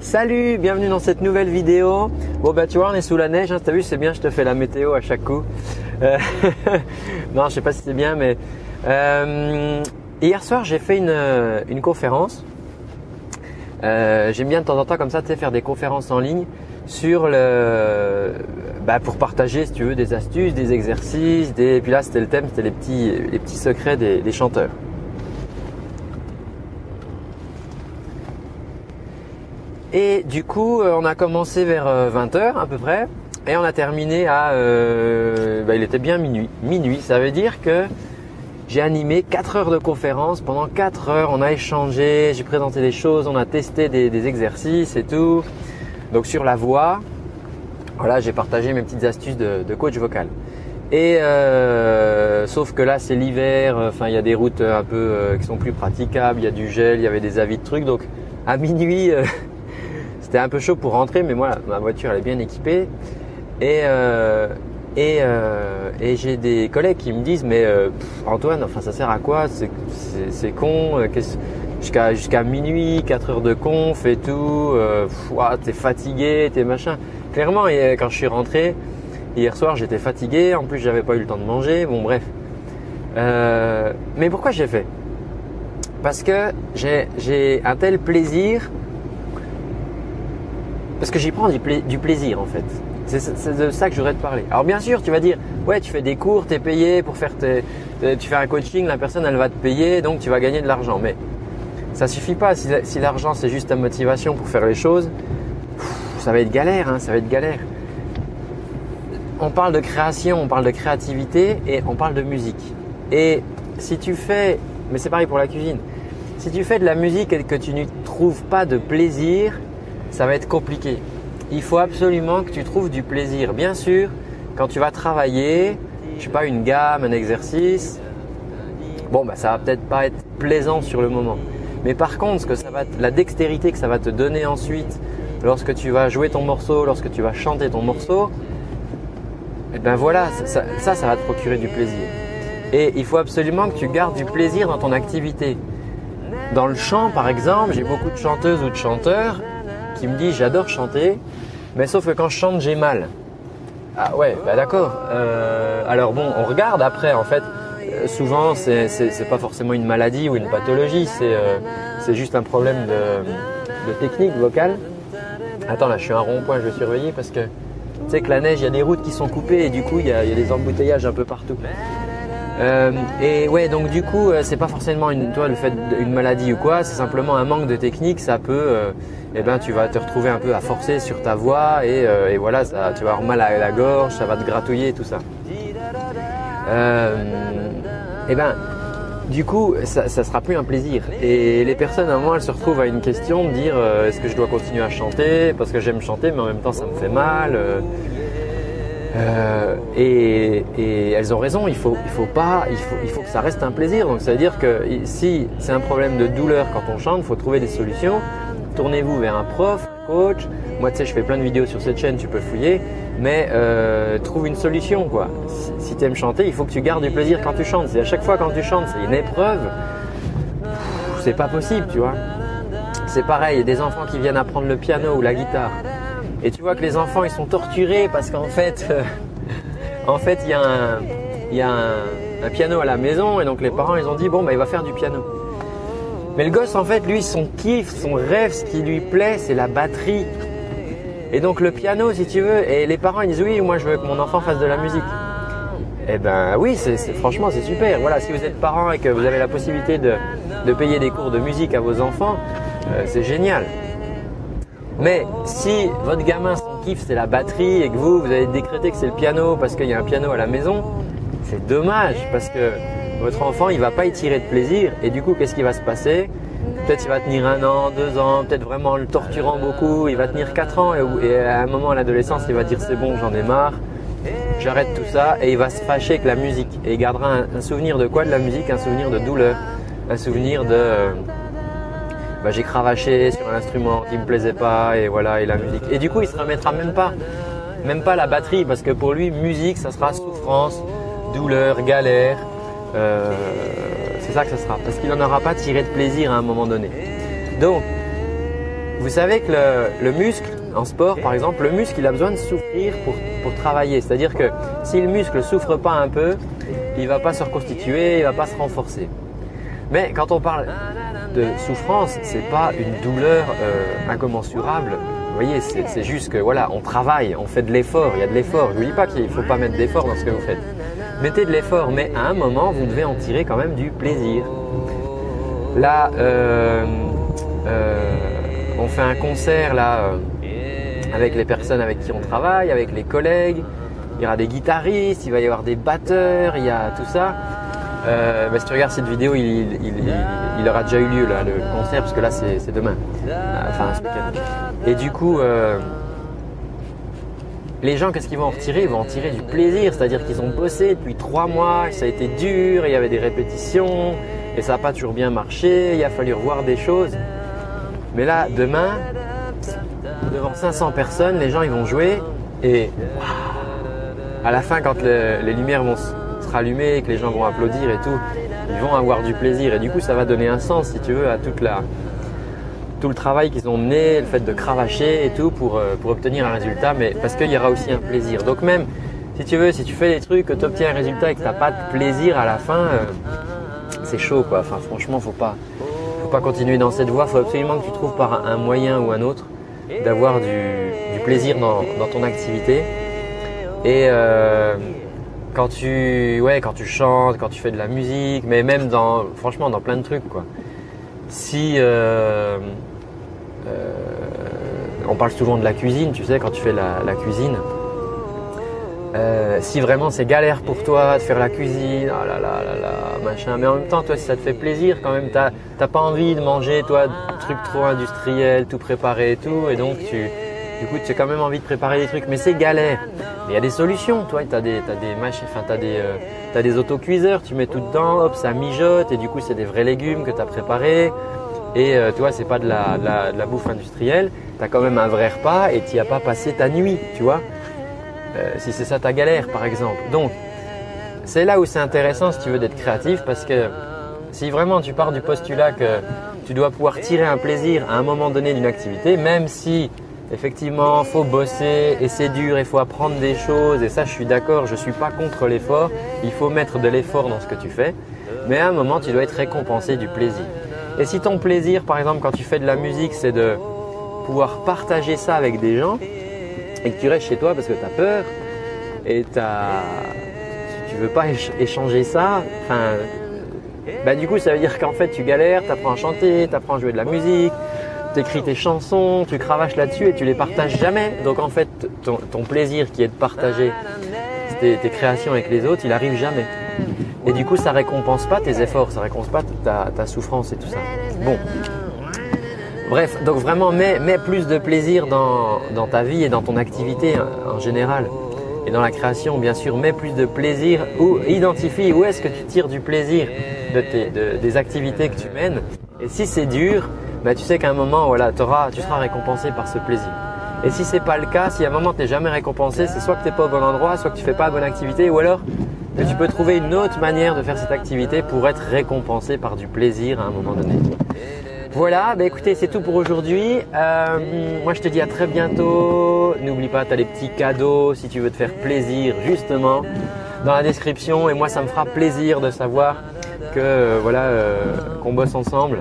Salut, bienvenue dans cette nouvelle vidéo. Bon bah tu vois on est sous la neige, hein, t'as vu c'est bien, je te fais la météo à chaque coup. Euh, non je sais pas si c'est bien mais euh, hier soir j'ai fait une, une conférence. Euh, J'aime bien de temps en temps comme ça tu faire des conférences en ligne sur le bah, pour partager si tu veux des astuces, des exercices, des et puis là c'était le thème, c'était les petits les petits secrets des chanteurs. Et du coup, euh, on a commencé vers 20h euh, à peu près et on a terminé à euh, bah, il était bien minuit. Minuit, ça veut dire que j'ai animé 4 heures de conférence. Pendant 4 heures, on a échangé, j'ai présenté des choses, on a testé des, exercices et tout. Donc sur la voix, voilà, j'ai partagé mes petites astuces de, coach vocal. Et sauf que là c'est l'hiver, enfin il y a des routes un peu qui sont plus praticables, il y a du gel, il y avait des avis de trucs. Donc à minuit, c'était un peu chaud pour rentrer, mais moi, ma voiture elle est bien équipée. Et, euh, euh, et, j'ai des collègues qui me disent Mais euh, Antoine, enfin, ça sert à quoi C'est con. Jusqu'à minuit, 4 heures de conf et tout. t'es fatigué, t'es machin. Clairement, quand je suis rentré, hier soir, j'étais fatigué. En plus, j'avais pas eu le temps de manger. Bon, bref. mais pourquoi j'ai fait? Parce que j'ai un tel plaisir parce que j'y prends du, plaisir en fait. C'est de ça que je voudrais te parler. Alors bien sûr, tu vas dire, ouais, tu fais des cours, tu es payé pour faire tu fais un coaching, la personne elle va te payer, donc tu vas gagner de l'argent. Mais ça suffit pas. Si, l'argent c'est juste ta motivation pour faire les choses, ça va être galère, hein, ça va être galère. On parle de création, on parle de créativité et on parle de musique. Et si tu fais, mais c'est pareil pour la cuisine, si tu fais de la musique et que tu n'y trouves pas de plaisir, ça va être compliqué. Il faut absolument que tu trouves du plaisir. Bien sûr, quand tu vas travailler, je sais pas, une gamme, un exercice, bon, bah, ça va peut-être pas être plaisant sur le moment. Mais par contre, ce que ça va, la dextérité que ça va te donner ensuite, lorsque tu vas jouer ton morceau, lorsque tu vas chanter ton morceau, et eh ben voilà, ça, ça, ça va te procurer du plaisir. Et il faut absolument que tu gardes du plaisir dans ton activité. Dans le chant, par exemple, j'ai beaucoup de chanteuses ou de chanteurs qui me dit j'adore chanter, mais sauf que quand je chante j'ai mal. Ah ouais, bah d'accord. Euh, alors bon, on regarde après en fait. Euh, souvent, c'est pas forcément une maladie ou une pathologie, c'est euh, juste un problème de, technique vocale. Attends, là, je suis un rond-point, je vais surveiller parce que tu sais que la neige, il y a des routes qui sont coupées et du coup, il y a des embouteillages un peu partout. Euh, et ouais, donc du coup, euh, c'est pas forcément une, toi, le fait d'une maladie ou quoi, c'est simplement un manque de technique. Ça peut, euh, eh ben, tu vas te retrouver un peu à forcer sur ta voix et, voilà, tu vas avoir mal à la gorge, ça va te gratouiller, tout ça. et ben, du coup, ça, ça sera plus un plaisir. Et les personnes, à un moment, elles se retrouvent à une question de dire est-ce que je dois continuer à chanter? Parce que j'aime chanter, mais en même temps, ça me fait mal. Euh, et, elles ont raison, il faut, il faut pas, il faut, que ça reste un plaisir. Donc ça veut dire que si c'est un problème de douleur quand on chante, il faut trouver des solutions. Tournez-vous vers un prof, un coach. Moi, tu sais, je fais plein de vidéos sur cette chaîne, tu peux fouiller. Mais euh, trouve une solution, quoi. Si, tu aimes chanter, il faut que tu gardes du plaisir quand tu chantes. Si à chaque fois quand tu chantes, c'est une épreuve, c'est pas possible, tu vois. C'est pareil, des enfants qui viennent apprendre le piano ou la guitare et tu vois que les enfants, ils sont torturés parce qu'en fait, euh, en il y a, un, piano à la maison et donc les parents, ils ont dit bon, bah, il va faire du piano. Mais le gosse, en fait, lui, son kiff, son rêve, ce qui lui plaît, c'est la batterie. Et donc le piano, si tu veux, et les parents, ils disent oui, moi, je veux que mon enfant fasse de la musique. Eh ben oui, c'est, franchement, c'est super. Voilà, si vous êtes parent et que vous avez la possibilité de, de payer des cours de musique à vos enfants, euh, c'est génial. Mais si votre gamin, son kiff, c'est la batterie et que vous, vous avez décrété que c'est le piano parce qu'il y a un piano à la maison, c'est dommage parce que votre enfant, il va pas y tirer de plaisir et du coup, qu'est-ce qui va se passer? Peut-être il va tenir un an, deux ans, peut-être vraiment le torturant beaucoup, il va tenir quatre ans et, à un moment à l'adolescence, il va dire c'est bon, j'en ai marre, j'arrête tout ça et il va se fâcher avec la musique et il gardera un, un souvenir de quoi? De la musique Un souvenir de douleur, un souvenir de bah, j'ai cravaché sur un instrument qui me plaisait pas et voilà et la musique. Et du coup, il se remettra même pas, même pas la batterie parce que pour lui, musique, ça sera souffrance, douleur, galère. Euh, c'est ça que ça sera parce qu'il n'en aura pas tiré de plaisir à un moment donné. Donc, vous savez que le, muscle, en sport par exemple, le muscle il a besoin de souffrir pour, pour travailler. C'est-à-dire que si le muscle souffre pas un peu, il va pas se reconstituer, il va pas se renforcer. Mais quand on parle de souffrance, ce n'est pas une douleur euh, incommensurable. Vous voyez, c'est juste que voilà, on travaille, on fait de l'effort, il y a de l'effort. Je ne vous dis pas qu'il faut pas mettre d'effort dans ce que vous faites. Mettez de l'effort, mais à un moment, vous devez en tirer quand même du plaisir. Là, euh, euh, on fait un concert là avec les personnes avec qui on travaille, avec les collègues. Il y aura des guitaristes, il va y avoir des batteurs, il y a tout ça. Euh, si tu regardes cette vidéo, il, aura déjà eu lieu le concert, parce que là c'est demain, euh. Et du coup, euh, les gens, qu'est-ce qu'ils vont en retirer? Ils vont en tirer du plaisir, c'est-à-dire qu'ils ont bossé depuis trois mois, ça a été dur, il y avait des répétitions, et ça n'a pas toujours bien marché, il a fallu revoir des choses. Mais là, demain, devant 500 personnes, les gens ils vont jouer, et à la fin, quand les lumières vont rallumer, que les gens vont applaudir et tout, ils vont avoir du plaisir. Et du coup, ça va donner un sens, si tu veux, à tout le travail qu'ils ont mené, le fait de cravacher et tout pour, euh, pour obtenir un résultat, mais parce qu'il y aura aussi un plaisir. Donc même, si tu veux, si tu fais des trucs, que tu obtiens un résultat et que tu n'as pas de plaisir à la fin, euh, c'est chaud quoi. Enfin franchement, faut pas, faut pas continuer dans cette voie. Faut absolument que tu trouves par un moyen ou un autre d'avoir du, plaisir dans, dans, ton activité. Et, euh, quand tu, ouais, quand tu chantes, quand tu fais de la musique, mais même dans, franchement, dans plein de trucs, quoi. Si, euh, euh, on parle souvent de la cuisine, tu sais, quand tu fais la, cuisine. Euh, si vraiment c'est galère pour toi de faire la cuisine, là là là là, machin, mais en même temps, toi, si ça te fait plaisir, quand même, t'as pas envie de manger, toi, trucs trop industriels, tout préparé et tout, et donc tu, du coup, tu as quand même envie de préparer des trucs, mais c'est galère. Il y a des solutions, toi. Tu as des, as des enfin, tu des, euh, des autocuiseurs, tu mets tout dedans, hop, ça mijote, et du coup, c'est des vrais légumes que tu as préparés. Et euh, toi, c'est pas de la, la, bouffe industrielle. Tu as quand même un vrai repas et tu n'y as pas passé ta nuit, tu vois. Euh, si c'est ça ta galère, par exemple. Donc, c'est là où c'est intéressant si tu veux d'être créatif parce que si vraiment tu pars du postulat que tu dois pouvoir tirer un plaisir à un moment donné d'une activité, même si Effectivement, faut bosser et c'est dur, il faut apprendre des choses et ça je suis d'accord, je suis pas contre l'effort, il faut mettre de l'effort dans ce que tu fais, mais à un moment tu dois être récompensé du plaisir. Et si ton plaisir par exemple quand tu fais de la musique c'est de pouvoir partager ça avec des gens et que tu restes chez toi parce que tu as peur et t'as tu veux pas échanger ça, enfin bah du coup ça veut dire qu'en fait tu galères, tu apprends à chanter, tu apprends à jouer de la musique, tu écris tes chansons, tu cravaches là-dessus et tu les partages jamais. Donc en fait, ton, plaisir qui est de partager tes, créations avec les autres, il arrive jamais. Et du coup, ça récompense pas tes efforts, ça récompense pas ta, souffrance et tout ça. Bon. Bref, donc vraiment, mets, plus de plaisir dans, ta vie et dans ton activité en, général. Et dans la création, bien sûr, mets plus de plaisir ou identifie où est-ce que tu tires du plaisir de des activités que tu mènes. Et si c'est dur, bah, tu sais qu'à un moment, voilà, tu seras récompensé par ce plaisir. Et si c'est pas le cas, si à un moment tu n'es jamais récompensé, c'est soit que tu n'es pas au bon endroit, soit que tu fais pas la bonne activité, ou alors que tu peux trouver une autre manière de faire cette activité pour être récompensé par du plaisir à un moment donné. Voilà, bah écoutez, c'est tout pour aujourd'hui. Euh, moi je te dis à très bientôt. N'oublie pas, tu as des petits cadeaux si tu veux te faire plaisir justement dans la description. Et moi ça me fera plaisir de savoir que voilà euh, qu'on bosse ensemble.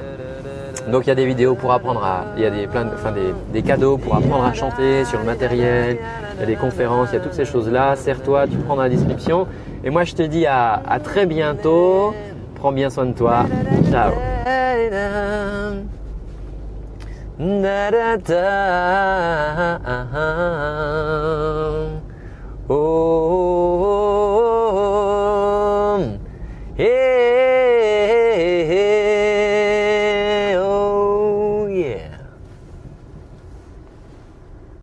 Donc il y a des vidéos pour apprendre à, il y a des, plein enfin des, cadeaux pour apprendre à chanter sur le matériel, il y a des conférences, il y a toutes ces choses-là. Serre-toi, tu prends dans la description. Et moi je te dis à, à très bientôt. Prends bien soin de toi. Ciao.